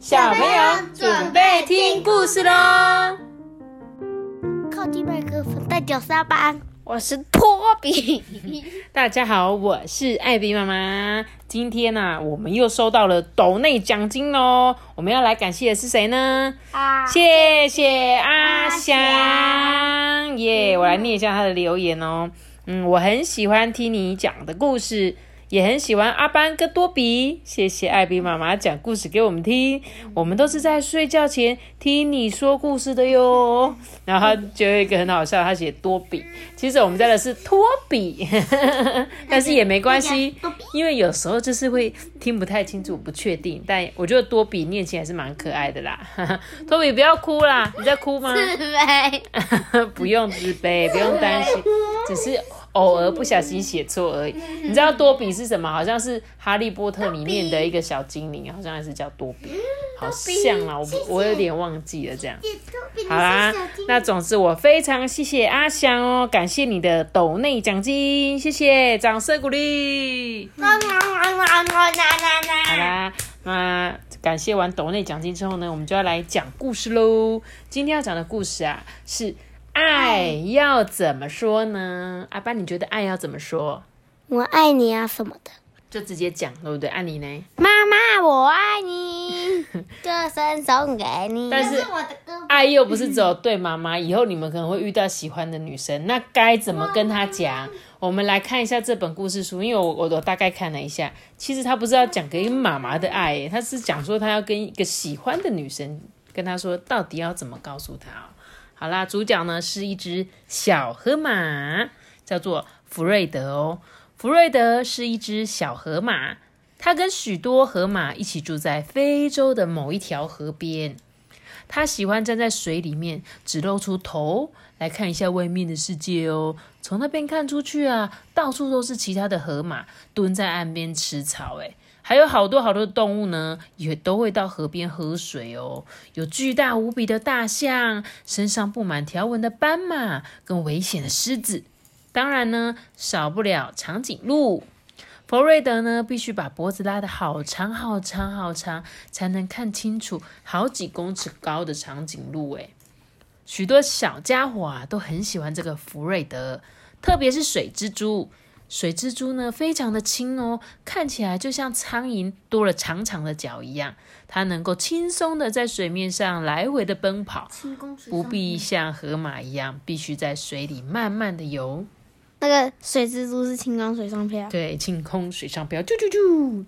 小朋友准备听故事喽！靠近麦克风，带脚沙班。我是托比。大家好，我是艾比妈妈。今天呢，我们又收到了斗内奖金哦。我们要来感谢的是谁呢？啊，谢谢阿翔耶！我来念一下他的留言哦。嗯，我很喜欢听你讲的故事。也很喜欢阿班跟多比，谢谢艾比妈妈讲故事给我们听，我们都是在睡觉前听你说故事的哟。然后就有一个很好笑，他写多比，其实我们家的是托比，但是也没关系，因为有时候就是会听不太清楚，不确定。但我觉得多比念起来是蛮可爱的啦。托比不要哭啦，你在哭吗？自卑，不用自卑，不用担心，只是。偶尔不小心写错而已。你知道多比是什么？好像是哈利波特里面的一个小精灵，好像还是叫多比，好像啊，我我有点忘记了这样。好啦，那总之我非常谢谢阿翔哦，感谢你的斗内奖金，谢谢，掌声鼓励。好啦，那感谢完斗内奖金之后呢，我们就要来讲故事喽。今天要讲的故事啊是。爱要怎么说呢？阿爸，你觉得爱要怎么说？我爱你啊，什么的，就直接讲，对不对？爱你呢？妈妈，我爱你，歌声送给你。但是爱又不是只有对妈妈，以后你们可能会遇到喜欢的女生，那该怎么跟她讲？我们来看一下这本故事书，因为我我我大概看了一下，其实他不是要讲给妈妈的爱，他是讲说他要跟一个喜欢的女生跟他说，到底要怎么告诉他好啦，主角呢是一只小河马，叫做福瑞德哦。福瑞德是一只小河马，它跟许多河马一起住在非洲的某一条河边。它喜欢站在水里面，只露出头来看一下外面的世界哦。从那边看出去啊，到处都是其他的河马蹲在岸边吃草，诶还有好多好多的动物呢，也都会到河边喝水哦。有巨大无比的大象，身上布满条纹的斑马，跟危险的狮子。当然呢，少不了长颈鹿。弗瑞德呢，必须把脖子拉得好长好长好长，才能看清楚好几公尺高的长颈鹿。诶许多小家伙啊，都很喜欢这个弗瑞德，特别是水蜘蛛。水蜘蛛呢，非常的轻哦，看起来就像苍蝇多了长长的脚一样。它能够轻松的在水面上来回的奔跑，不必像河马一样必须在水里慢慢的游。那个水蜘蛛是轻功水上漂，对，轻功水上漂，啾啾啾。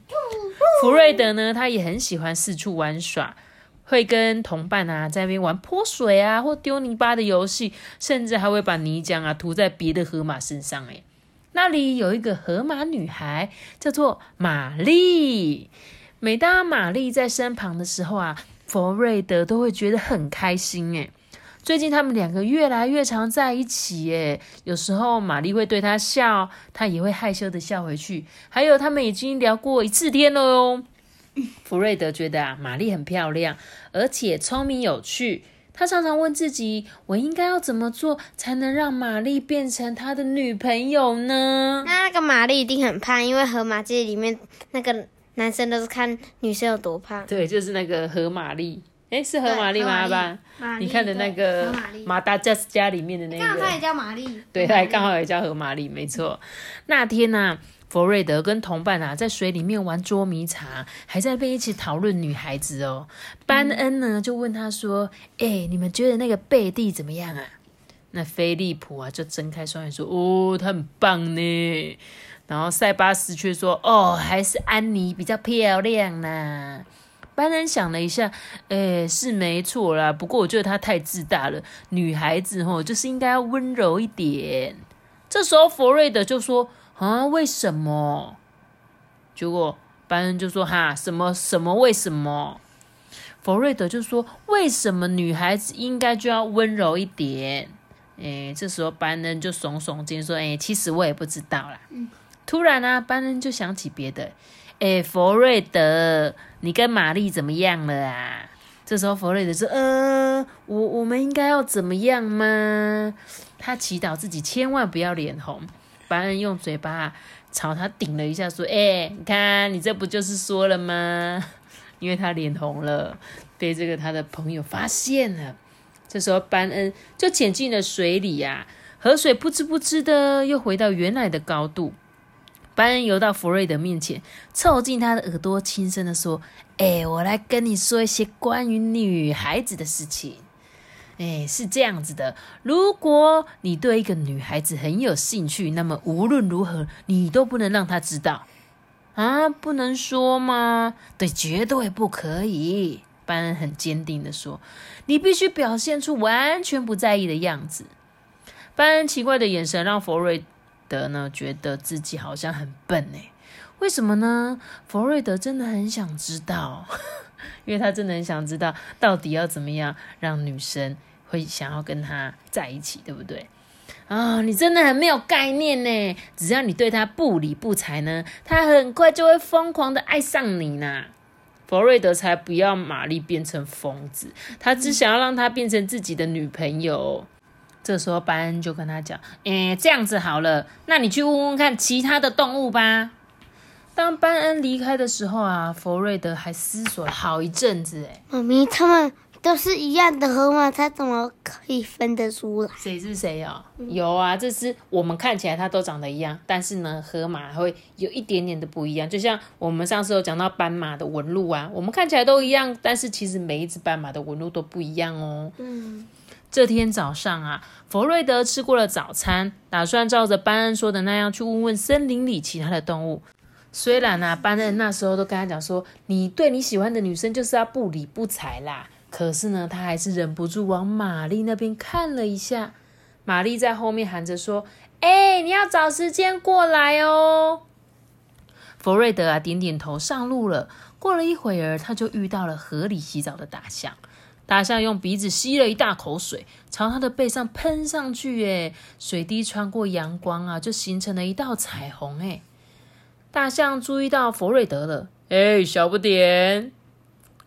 福瑞德呢，他也很喜欢四处玩耍，会跟同伴啊在那边玩泼水啊或丢泥巴的游戏，甚至还会把泥浆啊涂在别的河马身上，哎。那里有一个河马女孩，叫做玛丽。每当玛丽在身旁的时候啊，佛瑞德都会觉得很开心。诶最近他们两个越来越常在一起。诶有时候玛丽会对他笑，他也会害羞的笑回去。还有，他们已经聊过一次天了哦。弗瑞德觉得啊，玛丽很漂亮，而且聪明有趣。他常常问自己：“我应该要怎么做才能让玛丽变成他的女朋友呢？”那那个玛丽一定很胖，因为河马界里面那个男生都是看女生有多胖。对，就是那个河马丽。哎，是河马丽吗？吧？你看的那个马达加斯加里面的那个，刚好也叫玛丽。对，他刚好也叫河马丽，没错。那天呢？佛瑞德跟同伴啊，在水里面玩捉迷藏，还在被一起讨论女孩子哦。班恩呢，就问他说：“哎，你们觉得那个贝蒂怎么样啊？”那菲利普啊，就睁开双眼说：“哦，他很棒呢。”然后塞巴斯却说：“哦，还是安妮比较漂亮呢。”班恩想了一下，哎，是没错啦。不过我觉得她太自大了，女孩子吼就是应该要温柔一点。这时候佛瑞德就说。啊，为什么？结果班恩就说：“哈，什么什么？为什么？”弗瑞德就说：“为什么女孩子应该就要温柔一点？”哎，这时候班恩就耸耸肩说：“哎，其实我也不知道啦。”突然呢，班恩就想起别的：“哎，弗瑞德，你跟玛丽怎么样了啊？”这时候弗瑞德说：“呃，我我们应该要怎么样吗？”他祈祷自己千万不要脸红。班恩用嘴巴朝他顶了一下，说：“哎，你看，你这不就是说了吗？因为他脸红了，被这个他的朋友发现了。这时候班恩就潜进了水里呀，河水噗哧噗哧的又回到原来的高度。班恩游到弗瑞德面前，凑近他的耳朵，轻声的说：“哎，我来跟你说一些关于女孩子的事情。哎，是这样子的，如果你对一个女孩子很有兴趣，那么无论如何，你都不能让她知道啊，不能说吗？对，绝对不可以。”班恩很坚定的说：“你必须表现出完全不在意的样子。”班恩奇怪的眼神让弗瑞。德呢，觉得自己好像很笨哎，为什么呢？弗瑞德真的很想知道，因为他真的很想知道，到底要怎么样让女生会想要跟他在一起，对不对？啊，你真的很没有概念呢！只要你对他不理不睬呢，他很快就会疯狂的爱上你呢。弗瑞德才不要玛丽变成疯子，他只想要让她变成自己的女朋友。这时候班恩就跟他讲：“诶，这样子好了，那你去问问看其他的动物吧。”当班恩离开的时候啊，弗瑞德还思索了好一阵子。诶妈咪，他们都是一样的河马，它怎么可以分得出来？谁是谁哦？有啊，这是我们看起来它都长得一样，但是呢，河马会有一点点的不一样。就像我们上次有讲到斑马的纹路啊，我们看起来都一样，但是其实每一只斑马的纹路都不一样哦。嗯。这天早上啊，弗瑞德吃过了早餐，打算照着班恩说的那样去问问森林里其他的动物。虽然啊，班恩那时候都跟他讲说，你对你喜欢的女生就是要不理不睬啦。可是呢，他还是忍不住往玛丽那边看了一下。玛丽在后面喊着说：“哎，你要找时间过来哦。”弗瑞德啊，点点头，上路了。过了一会儿，他就遇到了河里洗澡的大象。大象用鼻子吸了一大口水，朝他的背上喷上去。哎，水滴穿过阳光啊，就形成了一道彩虹。哎，大象注意到弗瑞德了。哎，小不点，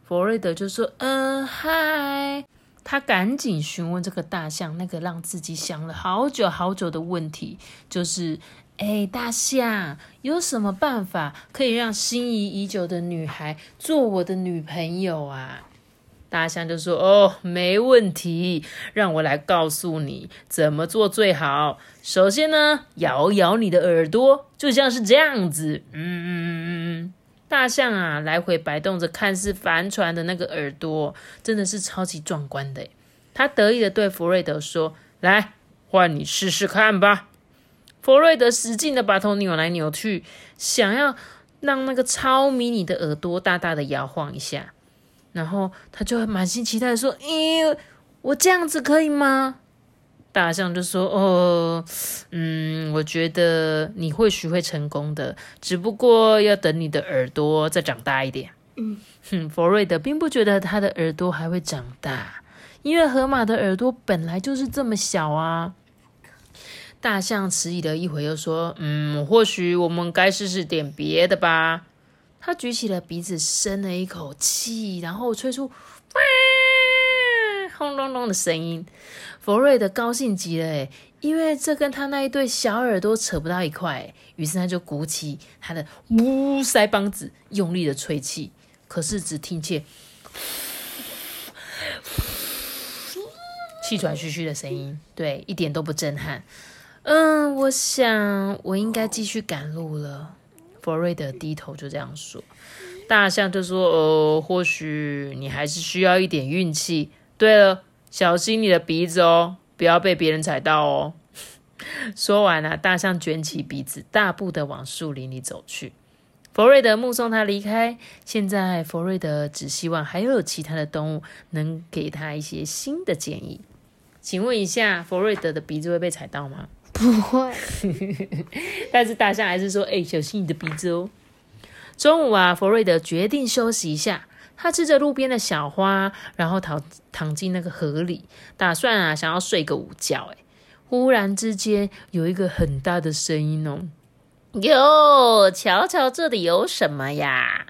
弗瑞德就说：“嗯，嗨。”他赶紧询问这个大象那个让自己想了好久好久的问题，就是：“哎，大象，有什么办法可以让心仪已久的女孩做我的女朋友啊？”大象就说：“哦，没问题，让我来告诉你怎么做最好。首先呢，摇摇你的耳朵，就像是这样子。嗯嗯嗯嗯嗯。大象啊，来回摆动着，看似帆船的那个耳朵，真的是超级壮观的。他得意的对弗瑞德说：‘来，换你试试看吧。’弗瑞德使劲的把头扭来扭去，想要让那个超迷你的耳朵大大的摇晃一下。”然后他就满心期待说：“咦，我这样子可以吗？”大象就说：“哦，嗯，我觉得你或许会成功的，只不过要等你的耳朵再长大一点。”嗯，哼，佛瑞德并不觉得他的耳朵还会长大，因为河马的耳朵本来就是这么小啊。大象迟疑了一会，又说：“嗯，或许我们该试试点别的吧。”他举起了鼻子，深了一口气，然后吹出“哇”轰隆隆的声音。佛瑞德高兴极了，诶因为这跟他那一对小耳朵扯不到一块。于是他就鼓起他的呜腮帮子，用力的吹气。可是只听见气喘吁吁的声音，对，一点都不震撼。嗯，我想我应该继续赶路了。弗瑞德低头就这样说，大象就说：“呃，或许你还是需要一点运气。对了，小心你的鼻子哦，不要被别人踩到哦。”说完了，大象卷起鼻子，大步的往树林里走去。弗瑞德目送他离开。现在，弗瑞德只希望还有其他的动物能给他一些新的建议。请问一下，弗瑞德的鼻子会被踩到吗？不会，但是大象还是说：“哎，小心你的鼻子哦。”中午啊，弗瑞德决定休息一下。他吃着路边的小花，然后躺躺进那个河里，打算啊想要睡个午觉。哎，忽然之间有一个很大的声音哦：“哟，瞧瞧这里有什么呀？”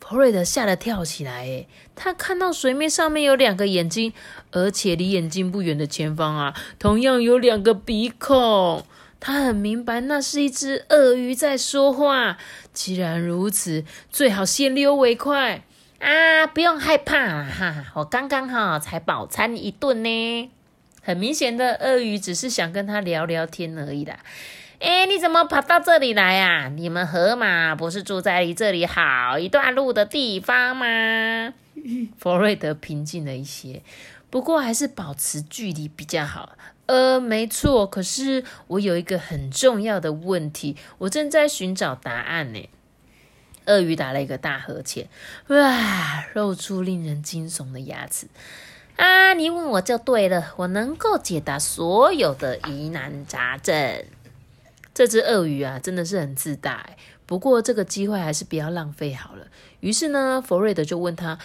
弗瑞德吓得跳起来，诶，他看到水面上面有两个眼睛，而且离眼睛不远的前方啊，同样有两个鼻孔。他很明白，那是一只鳄鱼在说话。既然如此，最好先溜为快。啊，不用害怕哈，我刚刚哈才饱餐一顿呢。很明显的，鳄鱼只是想跟他聊聊天而已啦。哎，你怎么跑到这里来啊？你们河马不是住在离这里好一段路的地方吗？弗瑞德平静了一些，不过还是保持距离比较好。呃，没错，可是我有一个很重要的问题，我正在寻找答案呢。鳄鱼打了一个大呵欠，哇，露出令人惊悚的牙齿。啊，你问我就对了，我能够解答所有的疑难杂症。这只鳄鱼啊，真的是很自大。不过这个机会还是不要浪费好了。于是呢，弗瑞德就问他，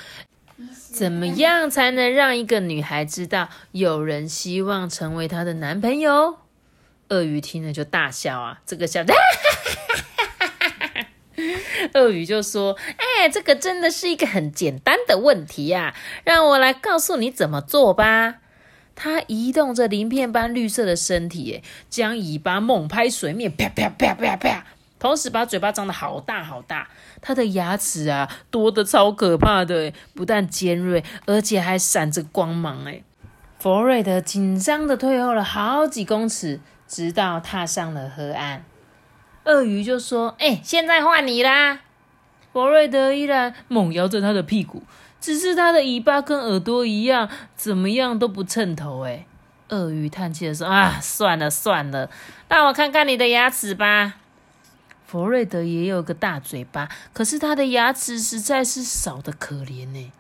怎么样才能让一个女孩知道有人希望成为她的男朋友？鳄鱼听了就大笑啊，这个笑。鳄鱼就说：“哎，这个真的是一个很简单的问题呀，让我来告诉你怎么做吧。”它移动着鳞片般绿色的身体，将尾巴猛拍水面，啪啪啪啪啪，同时把嘴巴张得好大好大。它的牙齿啊，多的超可怕的，不但尖锐，而且还闪着光芒。哎，佛瑞德紧张的退后了好几公尺，直到踏上了河岸。鳄鱼就说：“哎，现在换你啦！”博瑞德依然猛摇着他的屁股，只是他的尾巴跟耳朵一样，怎么样都不称头。哎，鳄鱼叹气的说：“啊，算了算了，让我看看你的牙齿吧。”佛瑞德也有个大嘴巴，可是他的牙齿实在是少的可怜呢。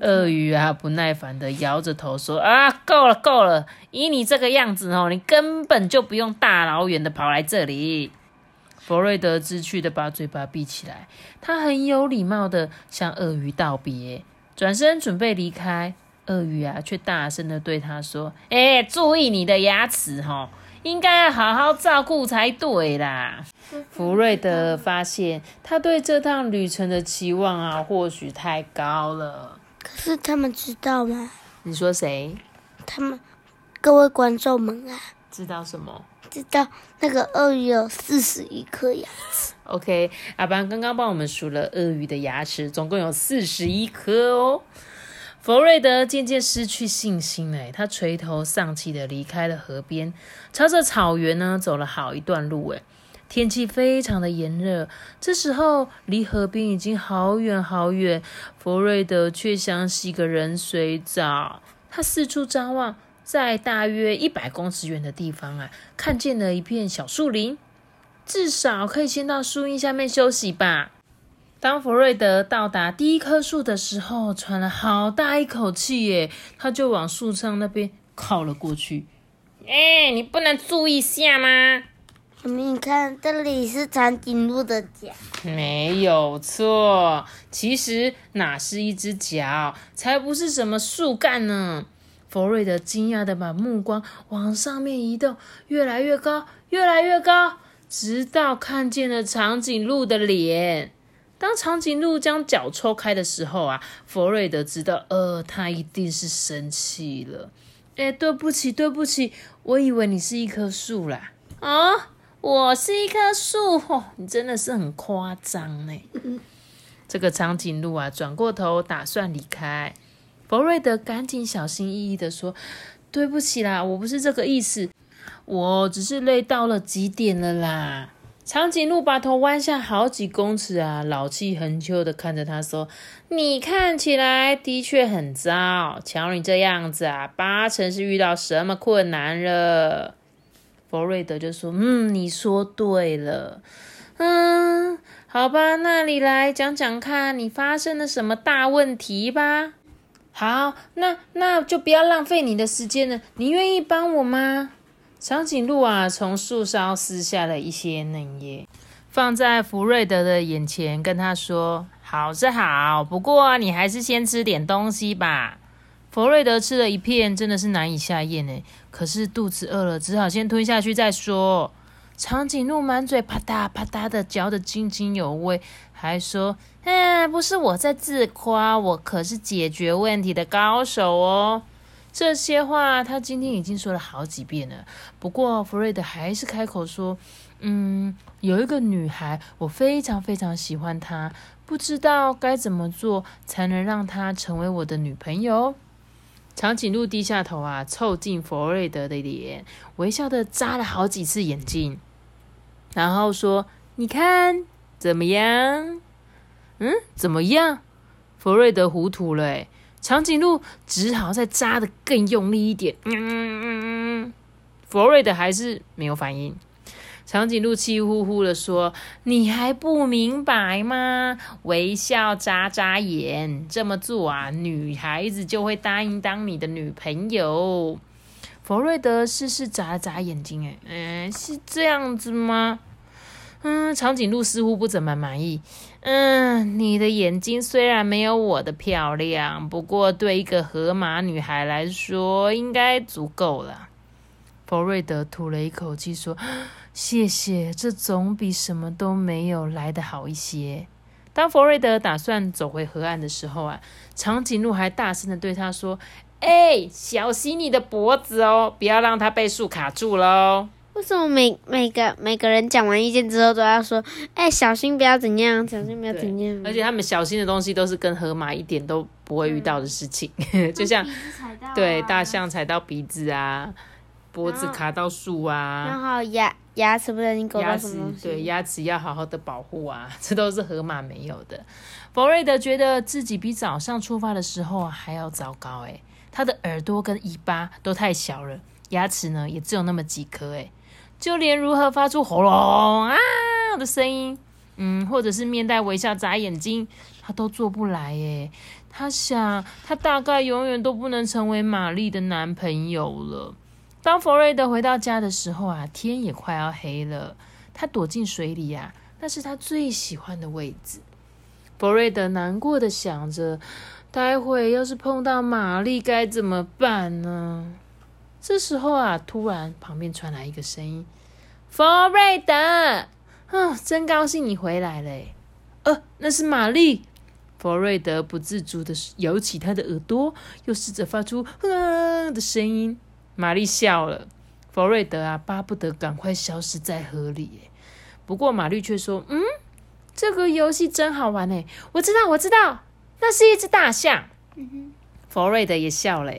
鳄鱼啊，不耐烦的摇着头说：“啊，够了够了，以你这个样子哦，你根本就不用大老远的跑来这里。”弗瑞德知趣的把嘴巴闭起来，他很有礼貌的向鳄鱼道别，转身准备离开。鳄鱼啊，却大声的对他说：“哎，注意你的牙齿哈，应该要好好照顾才对啦。”弗瑞德发现他对这趟旅程的期望啊，或许太高了。可是他们知道吗？你说谁？他们各位观众们啊，知道什么？知道那个鳄鱼有四十一颗牙齿。OK，阿班刚刚帮我们数了鳄鱼的牙齿，总共有四十一颗哦。弗瑞德渐渐失去信心了，他垂头丧气的离开了河边，朝着草原呢走了好一段路。哎，天气非常的炎热，这时候离河边已经好远好远，弗瑞德却想洗个冷水澡。他四处张望。在大约一百公尺远的地方啊，看见了一片小树林，至少可以先到树荫下面休息吧。当弗瑞德到达第一棵树的时候，喘了好大一口气耶，他就往树上那边靠了过去。哎，你不能注意下吗？你看，这里是长颈鹿的脚，没有错。其实哪是一只脚，才不是什么树干呢。弗瑞德惊讶的把目光往上面移动，越来越高，越来越高，直到看见了长颈鹿的脸。当长颈鹿将脚抽开的时候啊，弗瑞德知道，呃，他一定是生气了。哎，对不起，对不起，我以为你是一棵树啦。啊，我是一棵树，哦，你真的是很夸张呢。这个长颈鹿啊，转过头打算离开。弗瑞德赶紧小心翼翼的说：“对不起啦，我不是这个意思，我只是累到了极点了啦。”长颈鹿把头弯下好几公尺啊，老气横秋的看着他说：“你看起来的确很糟，瞧你这样子啊，八成是遇到什么困难了。”弗瑞德就说：“嗯，你说对了，嗯，好吧，那你来讲讲看你发生了什么大问题吧。”好，那那就不要浪费你的时间了。你愿意帮我吗？长颈鹿啊，从树梢撕下了一些嫩叶，放在福瑞德的眼前，跟他说：“好是好，不过你还是先吃点东西吧。”弗瑞德吃了一片，真的是难以下咽呢。可是肚子饿了，只好先吞下去再说。长颈鹿满嘴啪嗒啪嗒的嚼得津津有味，还说：“哎，不是我在自夸，我可是解决问题的高手哦。”这些话他今天已经说了好几遍了。不过弗瑞德还是开口说：“嗯，有一个女孩，我非常非常喜欢她，不知道该怎么做才能让她成为我的女朋友。长颈鹿低下头啊，凑近弗瑞德的脸，微笑的眨了好几次眼睛，然后说：“你看怎么样？嗯，怎么样？”弗瑞德糊涂了，长颈鹿只好再扎的更用力一点。嗯嗯嗯，弗瑞德还是没有反应。长颈鹿气呼呼的说：“你还不明白吗？微笑眨眨眼，这么做啊，女孩子就会答应当你的女朋友。”弗瑞德试试眨了眨眼睛，哎，嗯，是这样子吗？嗯，长颈鹿似乎不怎么满意。嗯，你的眼睛虽然没有我的漂亮，不过对一个河马女孩来说，应该足够了。弗瑞德吐了一口气说。谢谢，这总比什么都没有来的好一些。当弗瑞德打算走回河岸的时候啊，长颈鹿还大声的对他说：“哎，小心你的脖子哦，不要让它被树卡住喽。”为什么每每个每个人讲完意见之后都要说：“哎，小心不要怎样，小心不要怎样？”而且他们小心的东西都是跟河马一点都不会遇到的事情，就像对大象踩到鼻子啊，脖子卡到树啊，然后牙。牙齿不小心勾到什么对，牙齿要好好的保护啊，这都是河马没有的。弗瑞德觉得自己比早上出发的时候还要糟糕诶，他的耳朵跟尾巴都太小了，牙齿呢也只有那么几颗诶，就连如何发出喉咙啊的声音，嗯，或者是面带微笑眨眼睛，他都做不来诶。他想，他大概永远都不能成为玛丽的男朋友了。当弗瑞德回到家的时候啊，天也快要黑了。他躲进水里呀，那是他最喜欢的位置。弗瑞德难过的想着，待会要是碰到玛丽该怎么办呢？这时候啊，突然旁边传来一个声音：“弗瑞德，啊，真高兴你回来了。”呃，那是玛丽。弗瑞德不自主的摇起他的耳朵，又试着发出“哼”的声音。玛丽笑了，弗瑞德啊，巴不得赶快消失在河里。不过玛丽却说：“嗯，这个游戏真好玩呢。我知道，我知道，那是一只大象。”弗瑞德也笑了。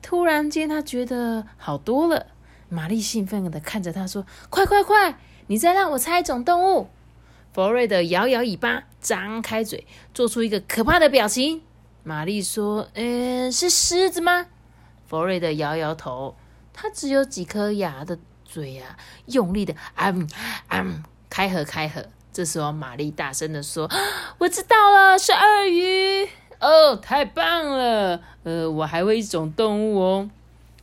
突然间，他觉得好多了。玛丽兴奋的看着他说：“快快快，你再让我猜一种动物。”弗瑞德摇摇尾巴，张开嘴，做出一个可怕的表情。玛丽说：“嗯，是狮子吗？”弗瑞德摇摇头，他只有几颗牙的嘴呀，用力的啊啊开合开合。这时候，玛丽大声的说：“我知道了，是鳄鱼哦，太棒了！呃，我还会一种动物哦。”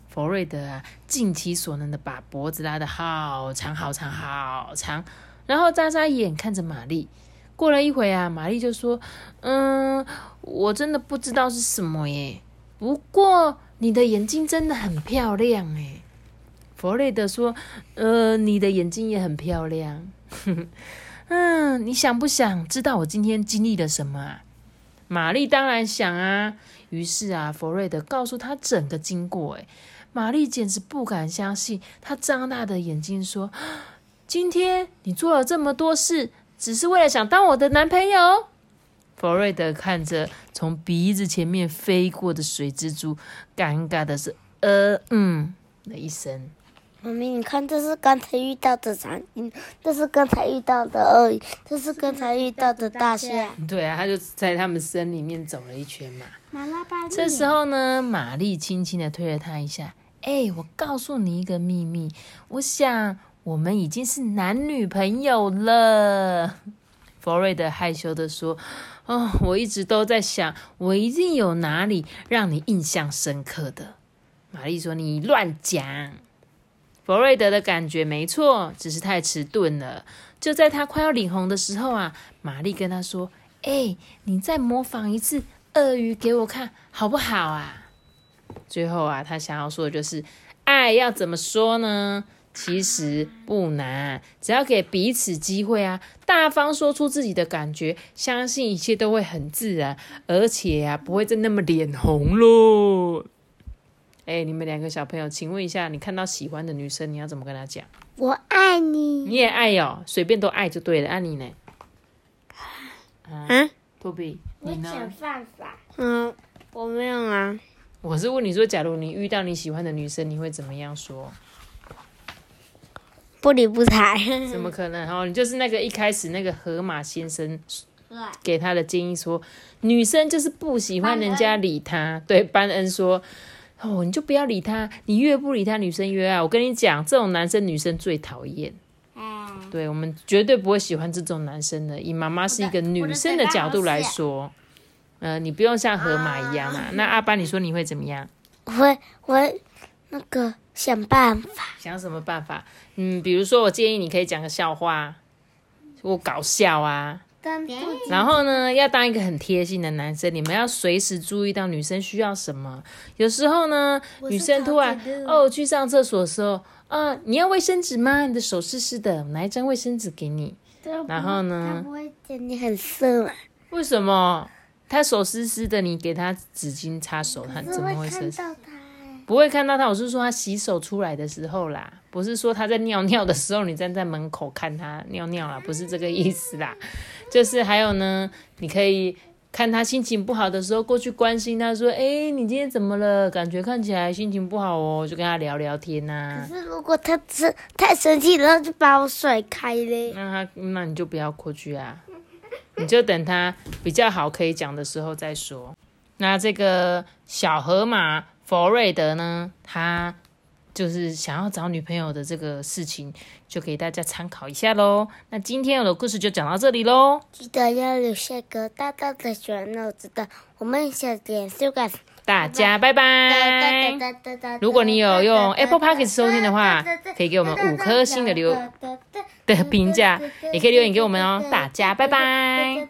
弗瑞德啊，尽其所能的把脖子拉得好长好长好长，然后眨眨眼看着玛丽。过了一会啊，玛丽就说：“嗯，我真的不知道是什么耶，不过。”你的眼睛真的很漂亮诶。弗瑞德说：“呃，你的眼睛也很漂亮。嗯，你想不想知道我今天经历了什么啊？”玛丽当然想啊。于是啊，弗瑞德告诉他整个经过。诶，玛丽简直不敢相信，她张大的眼睛说：“ 今天你做了这么多事，只是为了想当我的男朋友？”弗瑞德看着从鼻子前面飞过的水蜘蛛，尴尬的是呃嗯的一声。妈咪，你看，这是刚才遇到的苍蝇，这是刚才遇到的鳄鱼，这是刚才遇到的大象。对啊，他就在他们身里面走了一圈嘛。这时候呢，玛丽轻轻的推了他一下。哎，我告诉你一个秘密，我想我们已经是男女朋友了。弗瑞德害羞的说。哦，我一直都在想，我一定有哪里让你印象深刻的。玛丽说：“你乱讲。”弗瑞德的感觉没错，只是太迟钝了。就在他快要脸红的时候啊，玛丽跟他说：“哎，你再模仿一次鳄鱼给我看好不好啊？”最后啊，他想要说的就是：爱要怎么说呢？其实不难，只要给彼此机会啊，大方说出自己的感觉，相信一切都会很自然，而且啊，不会再那么脸红喽。哎，你们两个小朋友，请问一下，你看到喜欢的女生，你要怎么跟她讲？我爱你。你也爱哟，随便都爱就对了。爱你呢？啊，托比，你呢？办法。嗯，我没有啊。我是问你说，假如你遇到你喜欢的女生，你会怎么样说？不理不睬。怎么可能？哦，你就是那个一开始那个河马先生给他的建议说，女生就是不喜欢人家理她。对，班恩说，哦，你就不要理他，你越不理他，女生越爱。我跟你讲，这种男生女生最讨厌。对，我们绝对不会喜欢这种男生的。以妈妈是一个女生的角度来说，呃，你不用像河马一样嘛。那阿班，你说你会怎么样？我会，我会那个想办法。想什么办法？嗯，比如说，我建议你可以讲个笑话，我搞笑啊。然后呢，要当一个很贴心的男生，你们要随时注意到女生需要什么。有时候呢，女生突然哦去上厕所的时候。啊，你要卫生纸吗？你的手湿湿的，拿一张卫生纸给你。然后呢？他不会觉得你很色吗？为什么？他手湿湿的，你给他纸巾擦手，他怎么会湿？不会看到他。我是说他洗手出来的时候啦，不是说他在尿尿的时候，你站在门口看他尿尿啦，不是这个意思啦。就是还有呢，你可以。看他心情不好的时候，过去关心他，说：“哎，你今天怎么了？感觉看起来心情不好哦。”就跟他聊聊天呐。可是如果他是太生气然后，就把我甩开嘞。那他，那你就不要过去啊，你就等他比较好可以讲的时候再说。那这个小河马佛瑞德呢，他。就是想要找女朋友的这个事情，就给大家参考一下喽。那今天我的故事就讲到这里喽。记得要留下个大大的小脑子的，我们下点修改。大家拜拜。如果你有用 Apple Podcast 收听的话，可以给我们五颗星的留的评价，也可以留言给我们哦。大家拜拜。